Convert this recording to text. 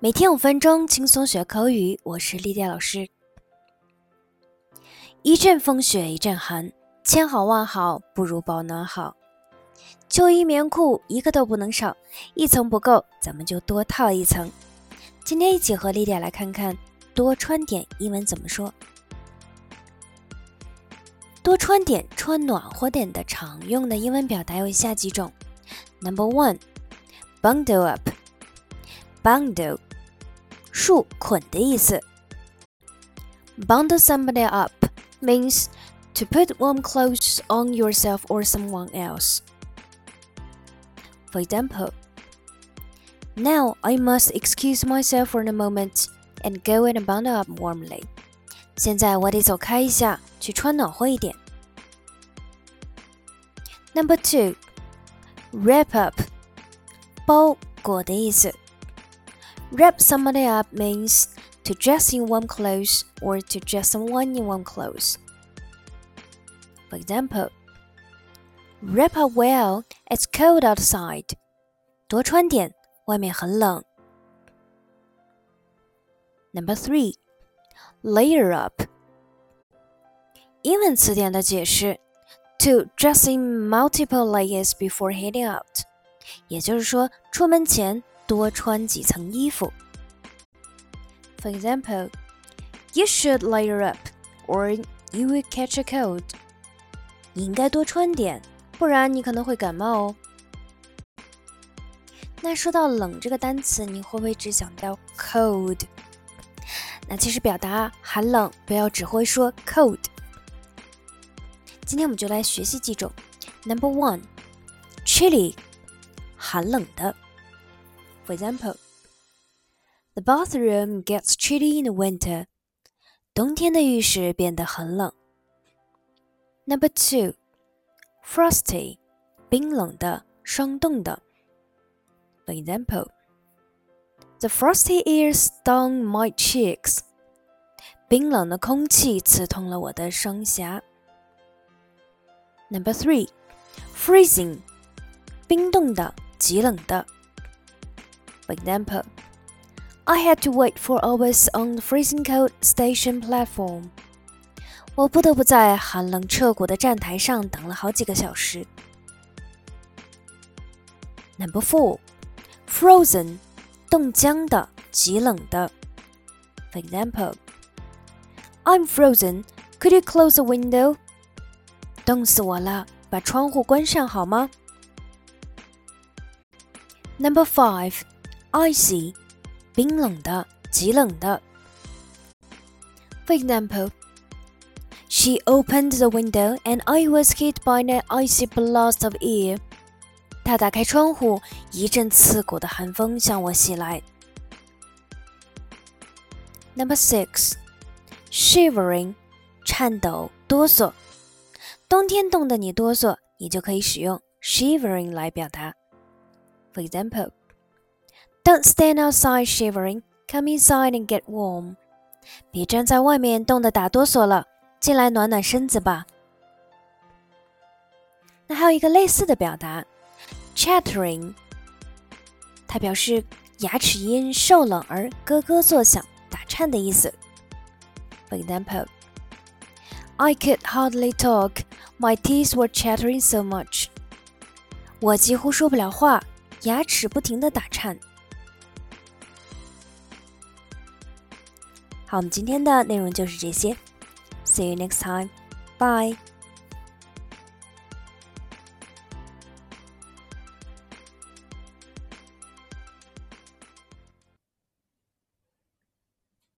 每天五分钟，轻松学口语。我是丽丽老师。一阵风雪一阵寒，千好万好不如保暖好。秋衣棉裤一个都不能少，一层不够，咱们就多套一层。今天一起和丽丽来看看多穿点英文怎么说。多穿点，穿暖和点的常用的英文表达有以下几种。Number one，bundle up，bundle。束捆的意思。Bundle somebody up means to put warm clothes on yourself or someone else. For example, now I must excuse myself for a moment and go and bundle up warmly. 现在我得走开一下，去穿暖和一点。Number two, wrap up，包裹的意思。 Wrap somebody up means to dress in warm clothes or to dress someone in warm clothes. For example, wrap up well, it's cold outside. 多穿点，外面很冷。Number three, layer up. 英文词典的解释：to dress in multiple layers before heading out，也就是说，出门前 多穿几层衣服。For example, you should layer up, or you will catch a cold. 你应该多穿点，不然你可能会感冒哦。那说到冷这个单词，你会不会只想到 cold？那其实表达寒冷，不要只会说 cold。今天我们就来学习几种。Number one, chilly，寒冷的。For example, the bathroom gets chilly in the winter. 冬天的浴室变得很冷。Number two, frosty, 冰冷的、霜冻的。For example, the frosty air stung my cheeks. 冰冷的空气刺痛了我的双颊。Number three, freezing, 冰冻的、极冷的。 For example, I had to wait for hours on the freezing cold station platform. 我不得不在寒冷彻骨的站台上等了好几个小时。Number four, frozen，冻僵的、极冷的。For example, I'm frozen. Could you close the window? 冻死我了，把窗户关上好吗？Number five icy，冰冷的、极冷的。For example, she opened the window and I was hit by an icy blast of air. 她打开窗户，一阵刺骨的寒风向我袭来。Number six, shivering，颤抖、哆嗦。冬天冻得你哆嗦，你就可以使用 shivering 来表达。For example. Don't stand outside shivering. Come inside and get warm. 别站在外面冻得打哆嗦了，进来暖暖身子吧。那还有一个类似的表达，chattering，它表示牙齿因受冷而咯咯作响、打颤的意思。For example, I could hardly talk. My teeth were chattering so much. 我几乎说不了话，牙齿不停地打颤。好，我们今天的内容就是这些。See you next time. Bye.